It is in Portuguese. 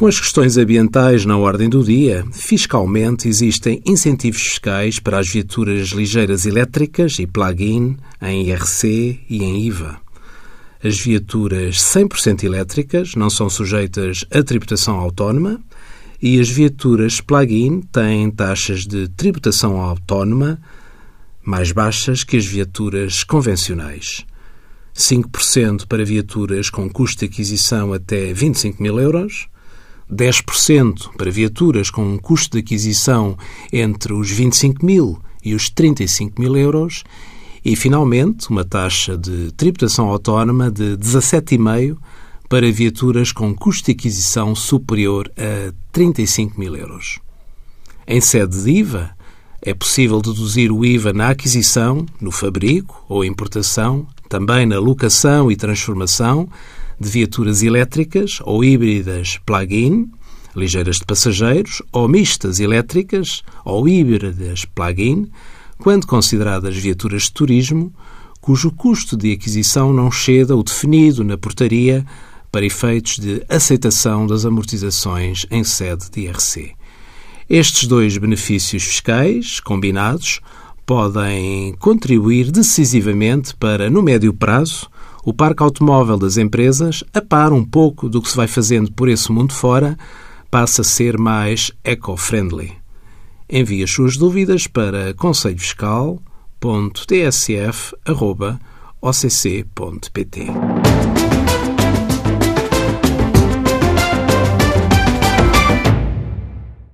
Com as questões ambientais na ordem do dia, fiscalmente existem incentivos fiscais para as viaturas ligeiras elétricas e plug-in em IRC e em IVA. As viaturas 100% elétricas não são sujeitas a tributação autónoma e as viaturas plug-in têm taxas de tributação autónoma mais baixas que as viaturas convencionais. 5% para viaturas com custo de aquisição até 25 mil euros, 10% para viaturas com um custo de aquisição entre os 25 mil e os 35 mil euros e, finalmente, uma taxa de tributação autónoma de 17,5% para viaturas com custo de aquisição superior a 35 mil euros. Em sede de IVA, é possível deduzir o IVA na aquisição, no fabrico ou importação, também na locação e transformação de viaturas elétricas ou híbridas plug-in, ligeiras de passageiros, ou mistas elétricas ou híbridas plug-in, quando consideradas viaturas de turismo, cujo custo de aquisição não exceda o definido na portaria para efeitos de aceitação das amortizações em sede de IRC. Estes dois benefícios fiscais, combinados, podem contribuir decisivamente para, no médio prazo, o parque automóvel das empresas, a par um pouco do que se vai fazendo por esse mundo fora, passa a ser mais eco-friendly. Envie as suas dúvidas para conselhofiscal.tsf.occ.pt.